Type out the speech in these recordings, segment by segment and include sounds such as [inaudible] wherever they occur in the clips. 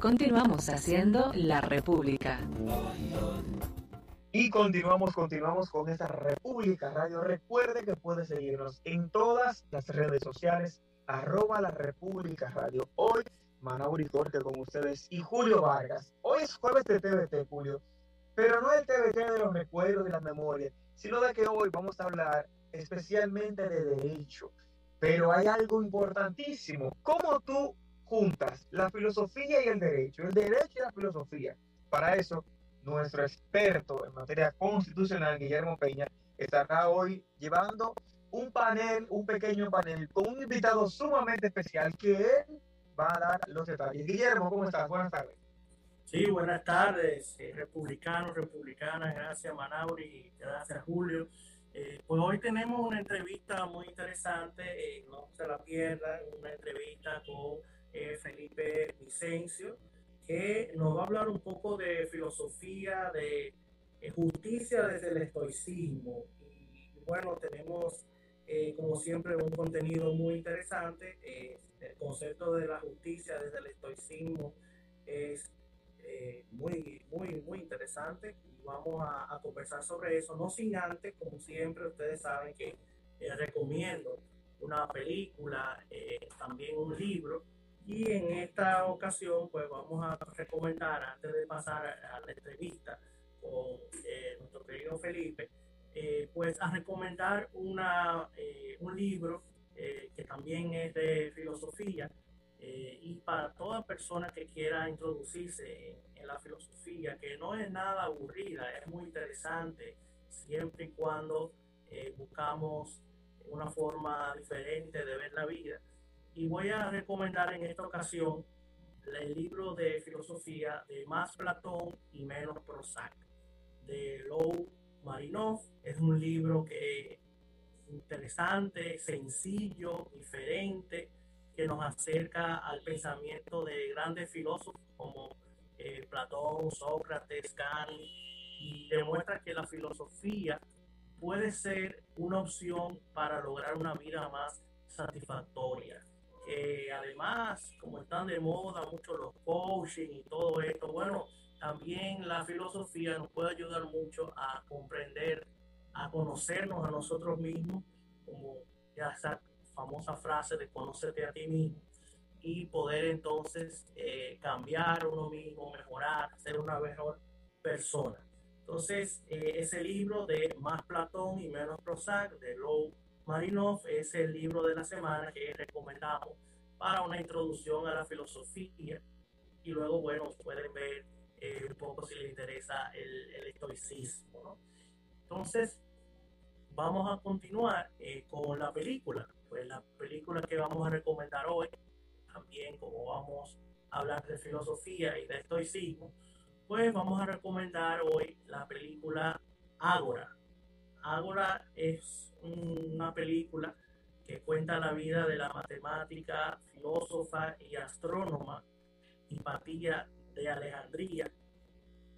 Continuamos haciendo la República. Y continuamos, continuamos con esta República Radio. Recuerde que puede seguirnos en todas las redes sociales, arroba la República Radio. Hoy, Manauri Corte con ustedes y Julio Vargas. Hoy es jueves de TVT, Julio, pero no el TVT de los recuerdos de la memoria, sino de que hoy vamos a hablar especialmente de derecho. Pero hay algo importantísimo. ¿Cómo tú juntas la filosofía y el derecho? El derecho y la filosofía. Para eso nuestro experto en materia constitucional, Guillermo Peña, estará hoy llevando un panel, un pequeño panel, con un invitado sumamente especial que él va a dar los detalles. Guillermo, ¿cómo estás? Buenas tardes. Sí, buenas tardes, eh, republicanos, republicanas, gracias Manauri, gracias Julio. Eh, pues hoy tenemos una entrevista muy interesante, eh, no se la pierdan, una entrevista con Felipe Vicencio, que nos va a hablar un poco de filosofía, de eh, justicia desde el estoicismo. Y bueno, tenemos eh, como siempre un contenido muy interesante. Eh, el concepto de la justicia desde el estoicismo es muy, muy, muy interesante y vamos a, a, conversar sobre eso. No sin antes, como siempre, ustedes saben que recomiendo una película, también un libro y en esta ocasión, pues vamos a recomendar, antes de pasar a la entrevista con eh, nuestro querido Felipe, eh, pues a recomendar una, eh, un libro que también es de filosofía y para toda persona que quiera introducirse en, en, la filosofía, que no es nada aburrida, es muy interesante, siempre y cuando buscamos una forma diferente de ver la vida y voy a recomendar en esta ocasión el libro de filosofía de Más Platón y Menos Prozac de Lou Marinov. Es un libro que es interesante, sencillo, diferente, que nos acerca al pensamiento de grandes filósofos como eh, Platón, Sócrates, Kant, y demuestra que la filosofía puede ser una opción para lograr una vida más satisfactoria además, como están de moda mucho los coaching y todo esto, bueno, también la filosofía nos puede ayudar mucho a comprender, a conocernos a nosotros mismos, como ya esa famosa frase de conocerte a ti mismo y poder entonces eh, cambiar uno mismo, mejorar, ser una mejor persona. Entonces, eh, ese libro de Más Platón y Menos Prozac, de Lowe Marinov es el libro de la semana que recomendamos para una introducción a la filosofía y luego, bueno, pueden ver eh, un poco si les interesa el, estoicismo. Entonces, vamos a continuar eh, con la película. Pues la película que vamos a recomendar hoy, también como vamos a hablar de filosofía y de estoicismo, pues vamos a recomendar hoy la película Ágora Ágora es una película que cuenta la vida de la matemática, filósofa y astrónoma Hipatía de Alejandría,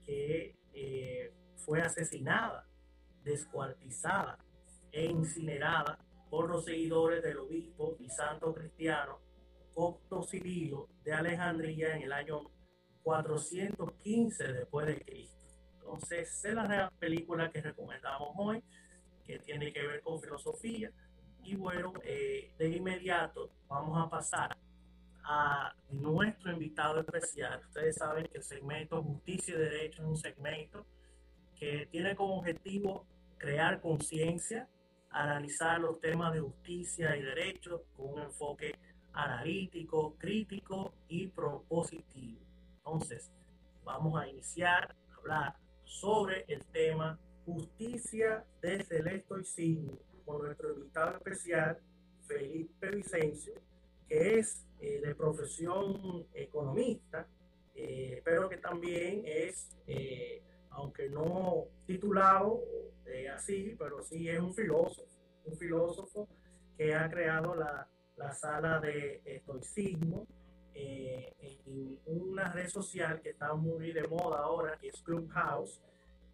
que eh, fue asesinada, descuartizada e incinerada por los seguidores del obispo y santo cristiano Copto Cirilo de Alejandría en el año 415 después de Cristo. Entonces, es la película que recomendamos hoy, que tiene que ver con filosofía. Y bueno, eh, de inmediato vamos a pasar a nuestro invitado especial. Ustedes saben que el segmento Justicia y Derecho es un segmento que tiene como objetivo crear conciencia, analizar los temas de justicia y derecho con un enfoque analítico, crítico y propositivo. Entonces, vamos a iniciar a hablar sobre el con nuestro invitado especial, Felipe Vicencio, que es eh, de profesión economista, eh, pero que también es, eh, aunque no titulado así, pero sí es un filósofo, un filósofo que ha creado la, la sala de estoicismo, en una red social que está muy de moda ahora, que es Clubhouse.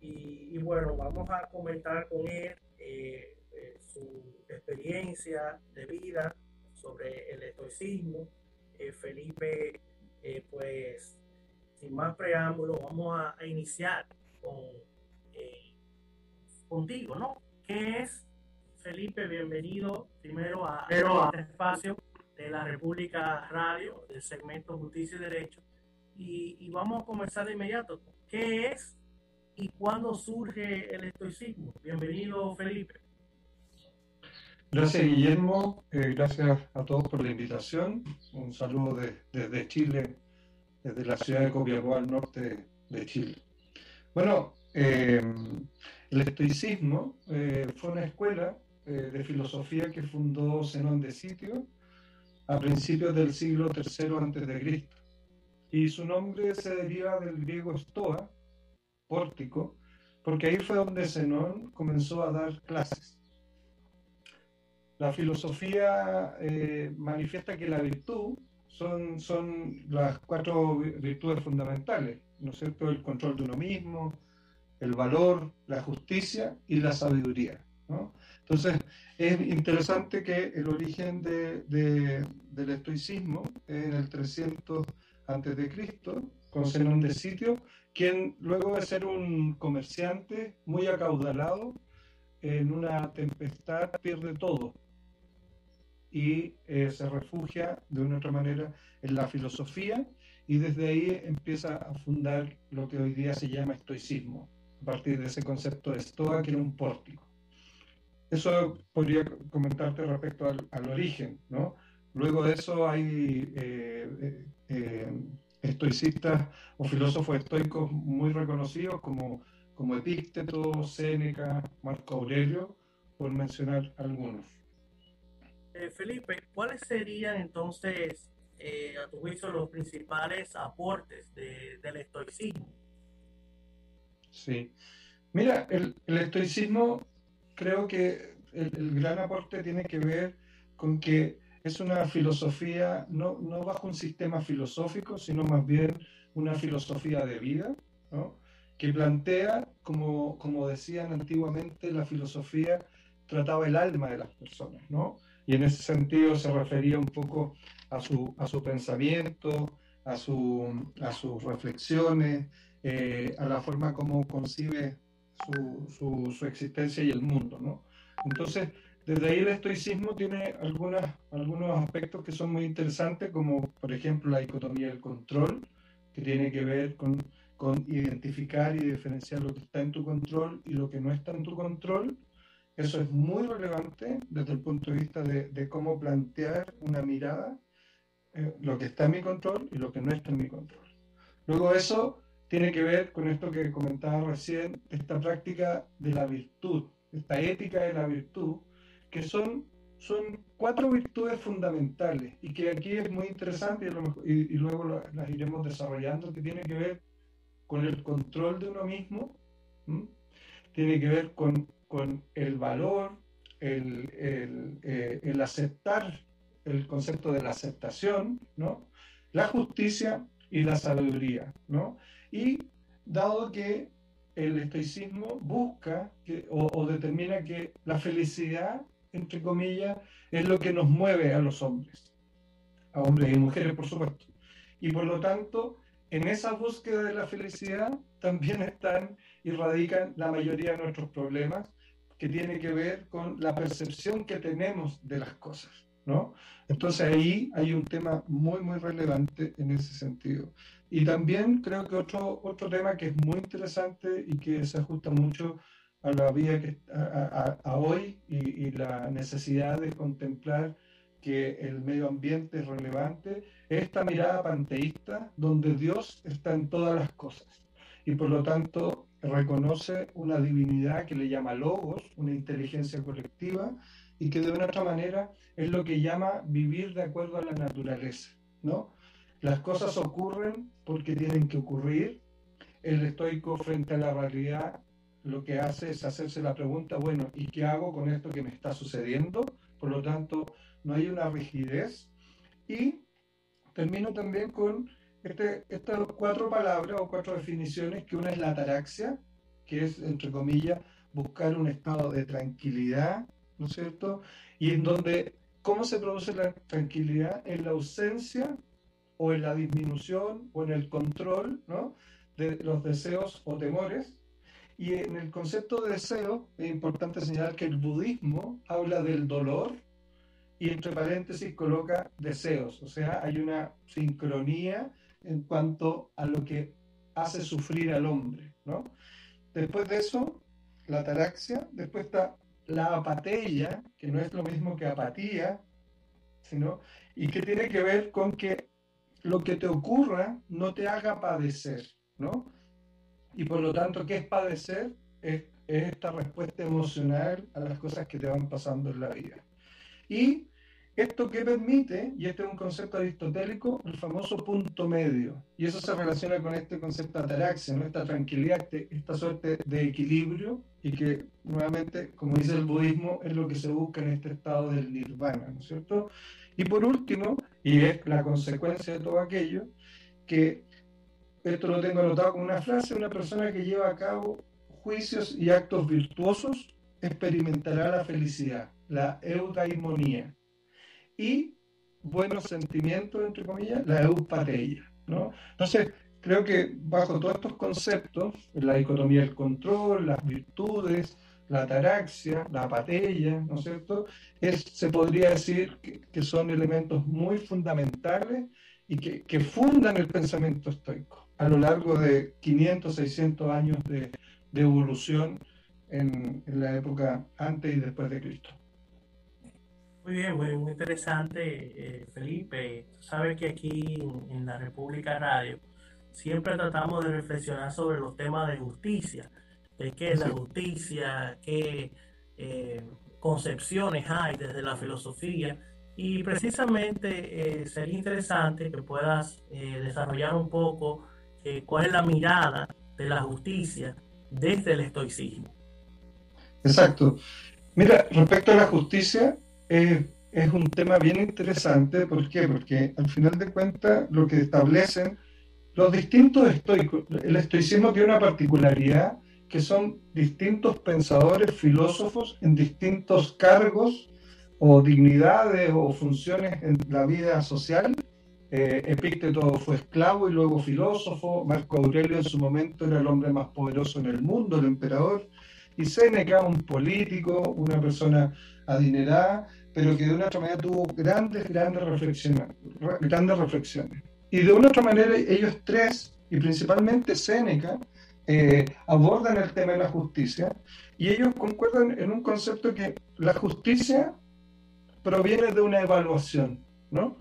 Y, bueno, vamos a comentar con él eh, eh, su experiencia de vida sobre el estoicismo. Felipe, pues más preámbulo, vamos a, iniciar con, eh, contigo, ¿no? ¿Qué es, Felipe? Bienvenido primero a, este espacio de la República Radio, del segmento Justicia y Derecho. Y, y vamos a comenzar de inmediato. ¿Qué es y cuándo surge el estoicismo? Bienvenido, Felipe. Gracias, Guillermo. Eh, gracias a todos por la invitación. Un saludo desde Chile, desde la ciudad de Copiapó, al norte de Chile. Bueno, eh, el estoicismo eh, fue una escuela de filosofía que fundó Zenón de Sitio a principios del siglo III a.C. Y su nombre se deriva del griego estoa, pórtico, porque ahí fue donde Zenón comenzó a dar clases. La filosofía eh, manifiesta que la virtud son, son las cuatro virtudes fundamentales, ¿no es cierto? El control de uno mismo, el valor, la justicia y la sabiduría. ¿no? Entonces, es interesante que el origen de, del estoicismo en el 300 a.C., con Zenón de Sitio, quien luego de ser un comerciante muy acaudalado, en una tempestad pierde todo, y eh, se refugia de una otra manera en la filosofía y desde ahí empieza a fundar lo que hoy día se llama estoicismo, a partir de ese concepto de estoa que era un pórtico. Eso podría comentarte respecto al, origen, ¿no? Luego de eso hay eh, eh, estoicistas o filósofos estoicos muy reconocidos como, como Epícteto, Séneca, Marco Aurelio, por mencionar algunos. Eh, Felipe, ¿cuáles serían entonces, eh, a tu juicio, los principales aportes del estoicismo? Sí. Mira, el, estoicismo creo que el, gran aporte tiene que ver con que es una filosofía, no, no bajo un sistema filosófico, sino más bien una filosofía de vida, ¿no? que plantea, como, como decían antiguamente, la filosofía trataba el alma de las personas, ¿no? y en ese sentido se refería un poco a su, a su pensamiento, a, su, a sus reflexiones, eh, a la forma como concibe su, su, existencia y el mundo. ¿no? Entonces, desde ahí el estoicismo tiene algunas, algunos aspectos que son muy interesantes, como por ejemplo la dicotomía del control, que tiene que ver con, con identificar y diferenciar lo que está en tu control y lo que no está en tu control, eso es muy relevante desde el punto de vista de, cómo plantear una mirada, eh, lo que está en mi control y lo que no está en mi control. Luego eso tiene que ver con esto que comentaba recién, esta práctica de la virtud, esta ética de la virtud, que son, son cuatro virtudes fundamentales y que aquí es muy interesante y, luego las iremos desarrollando, que tiene que ver con el control de uno mismo, tiene que ver con con el valor, el, eh, el, aceptar, el concepto de la aceptación, ¿no? la justicia y la sabiduría. ¿no? Y dado que el estoicismo busca que, o, determina que la felicidad, entre comillas, es lo que nos mueve a los hombres, a hombres y mujeres, por supuesto. Y por lo tanto, en esa búsqueda de la felicidad también están y radican la mayoría de nuestros problemas que tiene que ver con la percepción que tenemos de las cosas, ¿no? Entonces ahí hay un tema muy, muy relevante en ese sentido. Y también creo que otro, otro tema que es muy interesante y que se ajusta mucho a la vida que a, hoy y, la necesidad de contemplar que el medio ambiente es relevante, es esta mirada panteísta donde Dios está en todas las cosas. Y por lo tanto, reconoce una divinidad que le llama logos, una inteligencia colectiva, y que de una otra manera es lo que llama vivir de acuerdo a la naturaleza, ¿no? Las cosas ocurren porque tienen que ocurrir. El estoico frente a la realidad lo que hace es hacerse la pregunta, bueno, ¿y qué hago con esto que me está sucediendo? Por lo tanto, no hay una rigidez. Y termino también con este, estas cuatro palabras o cuatro definiciones, que una es la ataraxia, que es, entre comillas, buscar un estado de tranquilidad, ¿no es cierto? Y en donde, ¿cómo se produce la tranquilidad? En la ausencia o en la disminución o en el control ¿no? de los deseos o temores. Y en el concepto de deseo es importante señalar que el budismo habla del dolor y entre paréntesis coloca deseos, o sea, hay una sincronía en cuanto a lo que hace sufrir al hombre. ¿no? Después de eso, la ataraxia, después está la apatía, que no es lo mismo que apatía, sino, y que tiene que ver con que lo que te ocurra no te haga padecer, ¿no? Y por lo tanto, ¿qué es padecer? Es, es esta respuesta emocional a las cosas que te van pasando en la vida. Y esto que permite, y este es un concepto aristotélico, el famoso punto medio. Y eso se relaciona con este concepto de ataraxia, ¿no? esta tranquilidad, este, esta suerte de equilibrio, y que nuevamente, como dice el budismo, es lo que se busca en este estado del nirvana, ¿no es cierto? Y por último, y es la consecuencia de todo aquello, que esto lo tengo anotado como una frase, una persona que lleva a cabo juicios y actos virtuosos experimentará la felicidad, la eudaimonía y buenos sentimientos, entre comillas, la eupateia. ¿no? Entonces, creo que bajo todos estos conceptos, la dicotomía del control, las virtudes, la ataraxia, la apatía, ¿no es cierto? Es, se podría decir que, son elementos muy fundamentales y que, que, fundan el pensamiento estoico a lo largo de 500, 600 años de, de evolución en, en, la época antes y después de Cristo. Muy bien, muy, muy interesante, eh, Felipe. Sabes que aquí en, la República Radio siempre tratamos de reflexionar sobre los temas de justicia, de qué es la justicia, qué eh, concepciones hay desde la filosofía. Y precisamente eh, sería interesante que puedas desarrollar un poco cuál es la mirada de la justicia desde el estoicismo. Exacto. Mira, respecto a la justicia, es un tema bien interesante. ¿Por qué? Porque al final de cuentas lo que establecen los distintos estoicos, el estoicismo tiene una particularidad que son distintos pensadores, filósofos en distintos cargos o dignidades o funciones en la vida social. Eh, Epícteto fue esclavo y luego filósofo, Marco Aurelio en su momento era el hombre más poderoso en el mundo, el emperador, y Séneca un político, una persona adinerada, pero que de una otra manera tuvo grandes, grandes reflexiones, grandes reflexiones. Y de una otra manera ellos tres, y principalmente Séneca, eh, abordan el tema de la justicia y ellos concuerdan en un concepto que la justicia proviene de una evaluación, ¿no?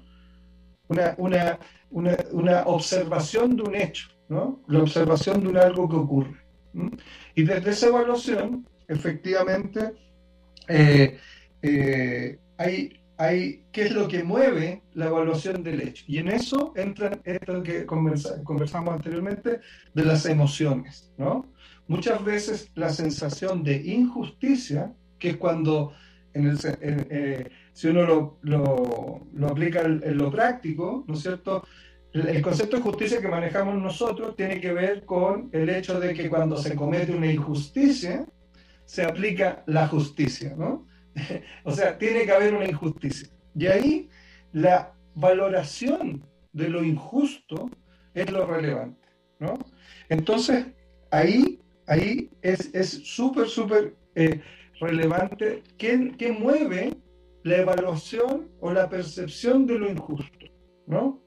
Una, una, una, observación de un hecho, ¿no? La observación de un algo que ocurre. Y desde esa evaluación, efectivamente, eh, eh, hay, hay qué es lo que mueve la evaluación del hecho. Y en eso entra esto que conversamos anteriormente de las emociones, ¿no? Muchas veces la sensación de injusticia, que es cuando en el, eh, si uno lo, lo, lo aplica en, lo práctico, ¿no es cierto? El concepto de justicia que manejamos nosotros tiene que ver con el hecho de que cuando se comete una injusticia, se aplica la justicia, ¿no? [laughs] o sea, tiene que haber una injusticia. Y ahí la valoración de lo injusto es lo relevante, ¿no? Entonces, ahí, ahí es súper, súper eh, relevante qué, qué mueve la evaluación o la percepción de lo injusto, ¿no?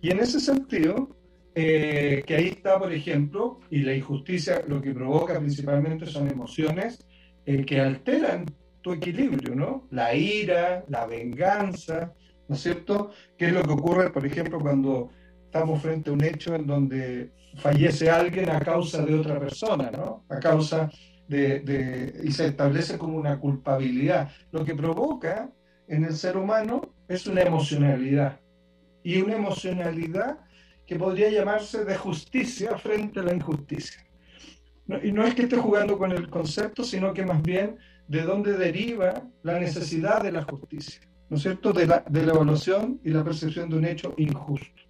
Y en ese sentido, eh, que ahí está, por ejemplo, y la injusticia lo que provoca principalmente son emociones eh, que alteran tu equilibrio, ¿no? La ira, la venganza, ¿no es cierto? ¿Qué es lo que ocurre, por ejemplo, cuando estamos frente a un hecho en donde fallece alguien a causa de otra persona, ¿no? A causa de, de, y se establece como una culpabilidad. Lo que provoca en el ser humano es una emocionalidad. Y una emocionalidad que podría llamarse de justicia frente a la injusticia. y no es que esté jugando con el concepto, sino que más bien de dónde deriva la necesidad de la justicia, ¿no es cierto? De la, de la evaluación y la percepción de un hecho injusto.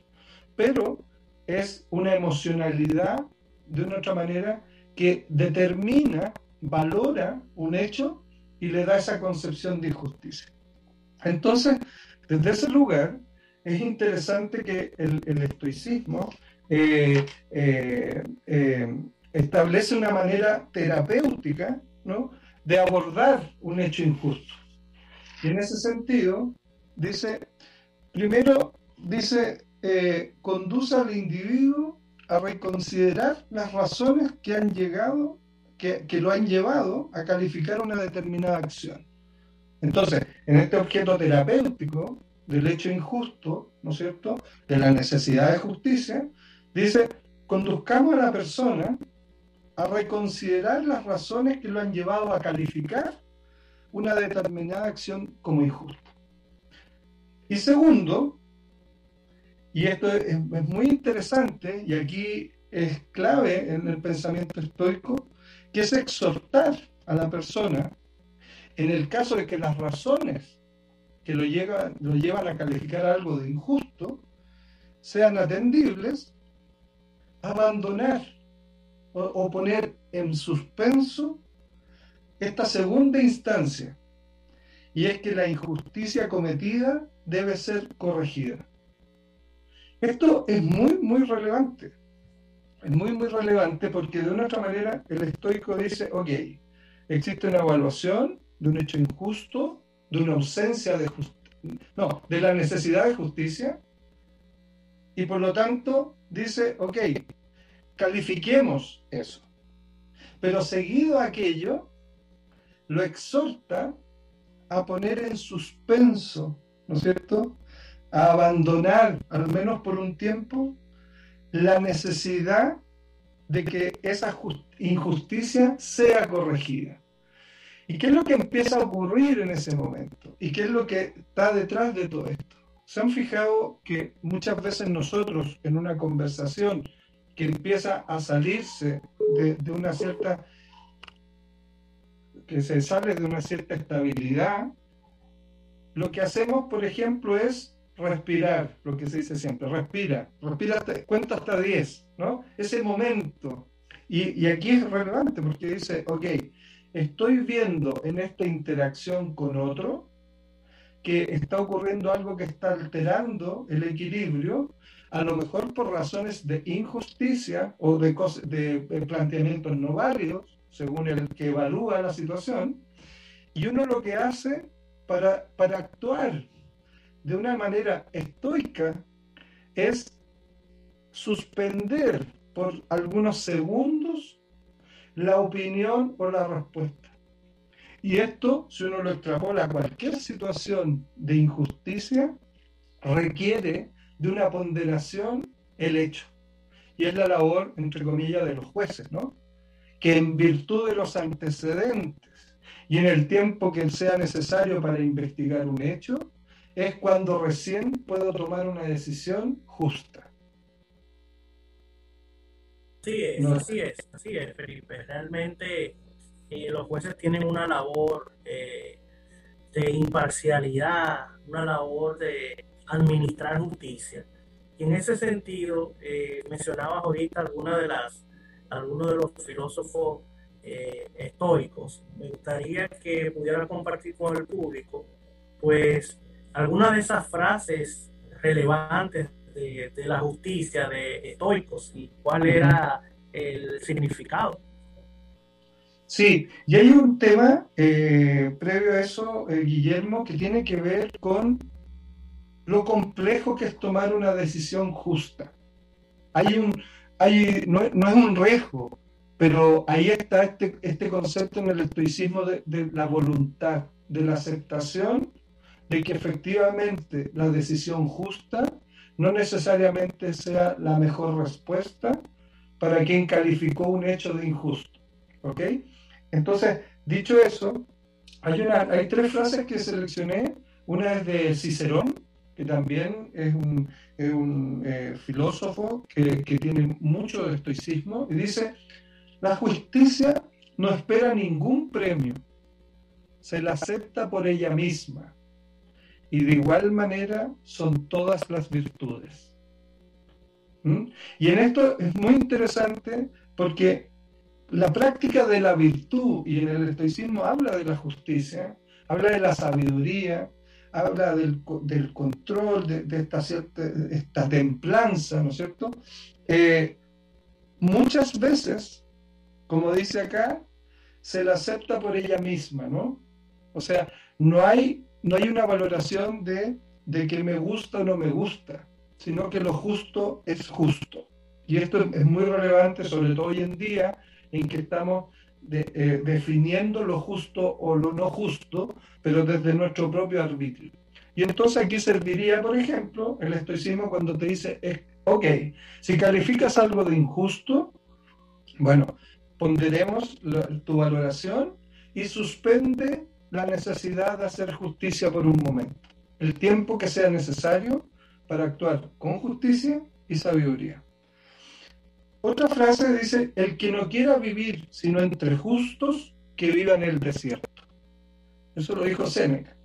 Pero es una emocionalidad, de una otra manera, que determina, valora un hecho y le da esa concepción de injusticia. Entonces, desde ese lugar, es interesante que el, estoicismo eh, eh, eh, establece una manera terapéutica ¿no? de abordar un hecho injusto. Y en ese sentido, dice, primero, dice, conduce al individuo a reconsiderar las razones que han llegado, que, que lo han llevado a calificar una determinada acción. Entonces, en este objeto terapéutico del hecho injusto, ¿no es cierto?, de la necesidad de justicia, dice, conduzcamos a la persona a reconsiderar las razones que lo han llevado a calificar una determinada acción como injusta. Y segundo, y esto es, muy interesante, y aquí es clave en el pensamiento estoico, que es exhortar a la persona, en el caso de que las razones que lo, lo llevan a calificar algo de injusto sean atendibles, abandonar o poner en suspenso esta segunda instancia, y es que la injusticia cometida debe ser corregida. Esto es muy, muy relevante. Es muy, muy relevante porque de una otra manera el estoico dice, ok, existe una evaluación de un hecho injusto, de una ausencia de justicia, no, de la necesidad de justicia, y por lo tanto dice, ok, califiquemos eso. Pero seguido aquello, lo exhorta a poner en suspenso, ¿no es cierto? A abandonar, al menos por un tiempo, la necesidad de que esa injusticia sea corregida. ¿Y qué es lo que empieza a ocurrir en ese momento? ¿Y qué es lo que está detrás de todo esto? ¿Se han fijado que muchas veces nosotros en una conversación que empieza a salirse de, de una cierta, que se sale de una cierta estabilidad, lo que hacemos, por ejemplo, es respirar, lo que se dice siempre, respira, respira, cuenta hasta 10, ¿no? Ese momento. Y, aquí es relevante porque dice, ok, estoy viendo en esta interacción con otro que está ocurriendo algo que está alterando el equilibrio, a lo mejor por razones de injusticia o de, de planteamientos no válidos, según el que evalúa la situación, y uno lo que hace para, para actuar de una manera estoica es suspender por algunos segundos la opinión o la respuesta. Y esto, si uno lo extrapola a cualquier situación de injusticia, requiere de una ponderación el hecho. Y es la labor, entre comillas, de los jueces, ¿no? Que en virtud de los antecedentes y en el tiempo que sea necesario para investigar un hecho, es cuando recién puedo tomar una decisión justa. Sí, es, así es, así es, Felipe. Realmente eh, los jueces tienen una labor eh, de imparcialidad, una labor de administrar justicia. Y en ese sentido, eh, mencionabas ahorita alguna de las, algunos de los filósofos eh, estoicos. Me gustaría que pudiera compartir con el público, pues, algunas de esas frases relevantes de, la justicia de estoicos y cuál era el significado. Sí, y hay un tema eh, previo a eso, eh, Guillermo, que tiene que ver con lo complejo que es tomar una decisión justa. Hay un, hay, no, es un riesgo, pero ahí está este, este concepto en el estoicismo de, de la voluntad, de la aceptación de que efectivamente la decisión justa no necesariamente sea la mejor respuesta para quien calificó un hecho de injusto. ¿Ok? Entonces, dicho eso, hay, una, hay tres frases que seleccioné. Una es de Cicerón, que también es un, un eh, filósofo que, que tiene mucho de estoicismo, y dice, la justicia no espera ningún premio, se la acepta por ella misma y de igual manera son todas las virtudes. ¿Mm? Y en esto es muy interesante porque la práctica de la virtud y en el estoicismo habla de la justicia, habla de la sabiduría, habla del, control, de, esta, cierta, esta templanza, ¿no es cierto? Eh, muchas veces, como dice acá, se la acepta por ella misma, ¿no? O sea, no hay, no hay una valoración de, de que me gusta o no me gusta, sino que lo justo es justo. Y esto es muy relevante, sobre todo hoy en día, en que estamos eh, definiendo lo justo o lo no justo, pero desde nuestro propio arbitrio. Y entonces aquí serviría, por ejemplo, el estoicismo cuando te dice, ok, si calificas algo de injusto, bueno, ponderemos tu valoración y suspende la necesidad de hacer justicia por un momento, el tiempo que sea necesario para actuar con justicia y sabiduría. Otra frase dice, el que no quiera vivir sino entre justos, que viva en el desierto. Eso lo dijo Séneca.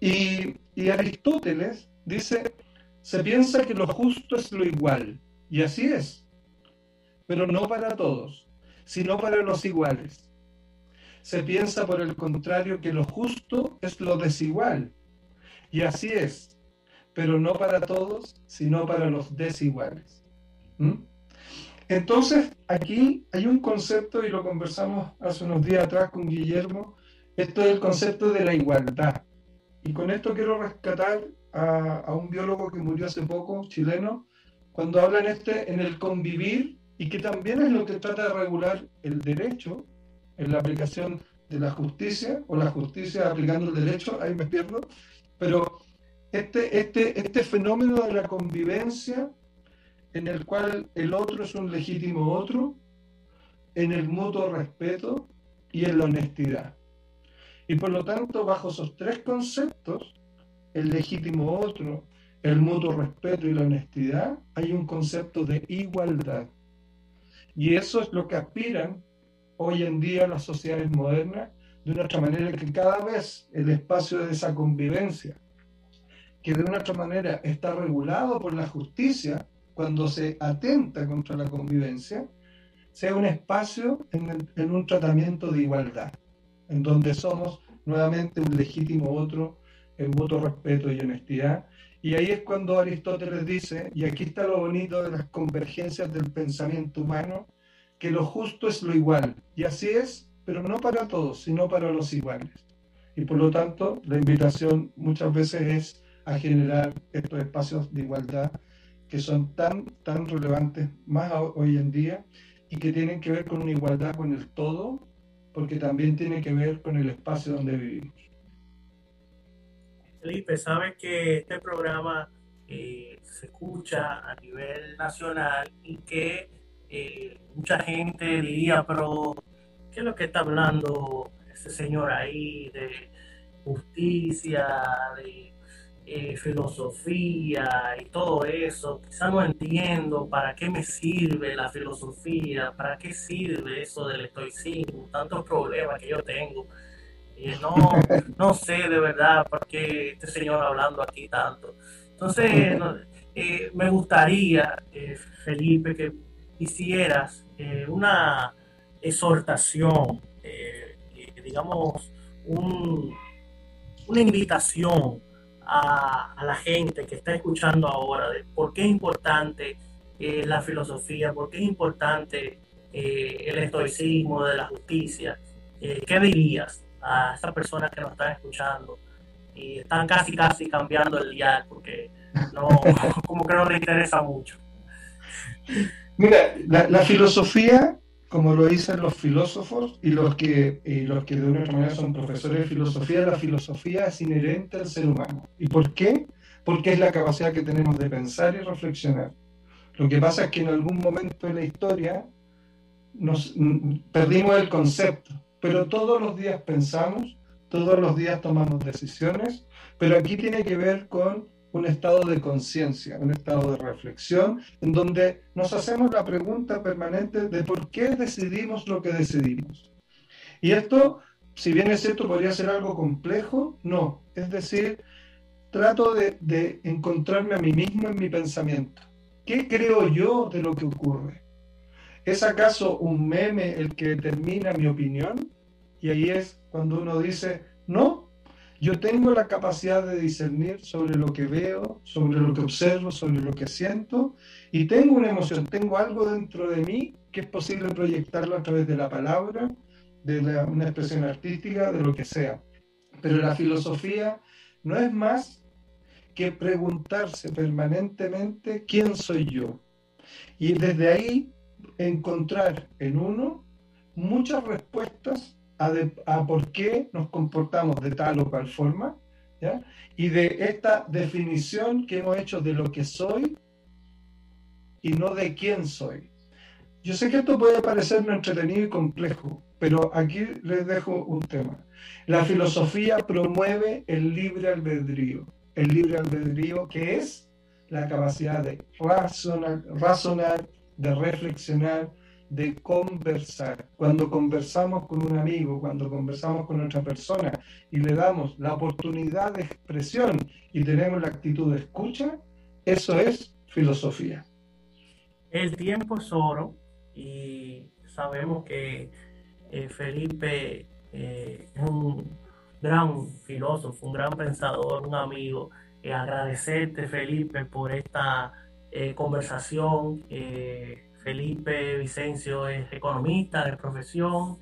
Y, y Aristóteles dice, se piensa que lo justo es lo igual, y así es, pero no para todos, sino para los iguales. Se piensa, por el contrario, que lo justo es lo desigual, y así es, pero no para todos, sino para los desiguales. ¿Mm? Entonces, aquí hay un concepto, y lo conversamos hace unos días atrás con Guillermo, esto es el concepto de la igualdad. Y con esto quiero rescatar a, a un biólogo que murió hace poco, chileno, cuando habla en, este, en el convivir y que también es lo que trata de regular el derecho en la aplicación de la justicia o la justicia aplicando el derecho, ahí me pierdo, pero este, este, este fenómeno de la convivencia en el cual el otro es un legítimo otro, en el mutuo respeto y en la honestidad. Y por lo tanto, bajo esos tres conceptos, el legítimo otro, el mutuo respeto y la honestidad, hay un concepto de igualdad. Y eso es lo que aspiran hoy en día las sociedades modernas, de una otra manera que cada vez el espacio de esa convivencia, que de una otra manera está regulado por la justicia, cuando se atenta contra la convivencia, sea un espacio en, en un tratamiento de igualdad, en donde somos nuevamente un legítimo otro en mutuo respeto y honestidad, y ahí es cuando Aristóteles dice, y aquí está lo bonito de las convergencias del pensamiento humano, que lo justo es lo igual. Y así es, pero no para todos, sino para los iguales. Y por lo tanto, la invitación muchas veces es a generar estos espacios de igualdad que son tan, tan relevantes más hoy en día y que tienen que ver con una igualdad con el todo, porque también tiene que ver con el espacio donde vivimos. Felipe, sabes que este programa eh, se escucha a nivel nacional y que eh, mucha gente diría, pero ¿qué es lo que está hablando ese señor ahí de justicia, de eh, filosofía y todo eso? Quizá no entiendo para qué me sirve la filosofía, para qué sirve eso del estoicismo, tantos problemas que yo tengo no, [laughs] no sé de verdad por qué este señor hablando aquí tanto. Entonces, eh, me gustaría, eh, Felipe, que hicieras eh, una exhortación, digamos, una invitación a, la gente que está escuchando ahora de por qué es importante la filosofía, por qué es importante el estoicismo de la justicia. ¿Qué dirías? a estas personas que nos están escuchando y están casi casi cambiando el día porque no, [laughs] como que no les interesa mucho. Mira, la, filosofía, como lo dicen los filósofos y los que, y los que de una manera son profesores de filosofía, la filosofía es inherente al ser humano. ¿Y por qué? Porque es la capacidad que tenemos de pensar y reflexionar. Lo que pasa es que en algún momento de la historia nos perdimos el concepto pero todos los días pensamos, todos los días tomamos decisiones, pero aquí tiene que ver con un estado de conciencia, un estado de reflexión, en donde nos hacemos la pregunta permanente de por qué decidimos lo que decidimos. Y esto, si bien es cierto, podría ser algo complejo, no. Es decir, trato de, de encontrarme a mí mismo en mi pensamiento. ¿Qué creo yo de lo que ocurre? ¿Es acaso un meme el que determina mi opinión? Y ahí es cuando uno dice, no, Yo tengo la capacidad de discernir sobre lo que veo, sobre lo que observo, sobre lo que siento, y tengo una emoción, tengo algo dentro de mí que es posible proyectarlo a través de la palabra, de una expresión artística, de lo que sea. Pero la filosofía no es más que preguntarse permanentemente quién soy yo. Y desde ahí encontrar en uno muchas respuestas a, por qué nos comportamos de tal o cual forma, ¿ya? y de esta definición que hemos hecho de lo que soy y no de quién soy. Yo sé que esto puede parecernos entretenido y complejo, pero aquí les dejo un tema. La filosofía promueve el libre albedrío. El libre albedrío que es la capacidad de razonar, razonar de reflexionar, de conversar. Cuando conversamos con un amigo, cuando conversamos con otra persona y le damos la oportunidad de expresión y tenemos la actitud de escucha, eso es filosofía. El tiempo es oro y sabemos que eh, Felipe eh, es un gran filósofo, un gran pensador, un amigo. Eh, agradecerte, Felipe, por esta conversación. Felipe Vicencio es economista de profesión,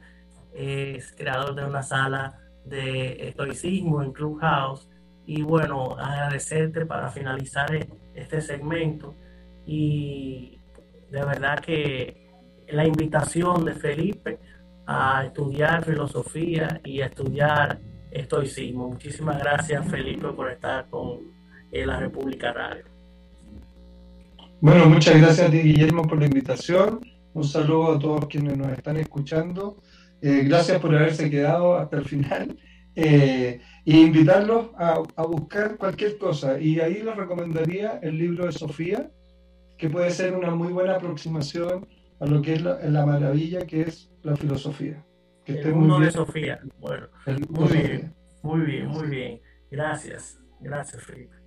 es creador de una sala de estoicismo en Clubhouse. Y bueno, agradecerte para finalizar este segmento. Y de verdad que la invitación de Felipe a estudiar filosofía y a estudiar estoicismo. Muchísimas gracias, Felipe, por estar con la República Radio. Bueno, muchas gracias a ti, Guillermo, por la invitación. Un saludo a todos quienes nos están escuchando. Eh, gracias por haberse quedado hasta el final. Eh, y invitarlos a, buscar cualquier cosa. Y ahí les recomendaría el libro de Sofía, que puede ser una muy buena aproximación a lo que es la, maravilla que es la filosofía. Que el mundo de Sofía. Bueno, muy bien, muy bien, muy bien. Gracias. Gracias, Felipe.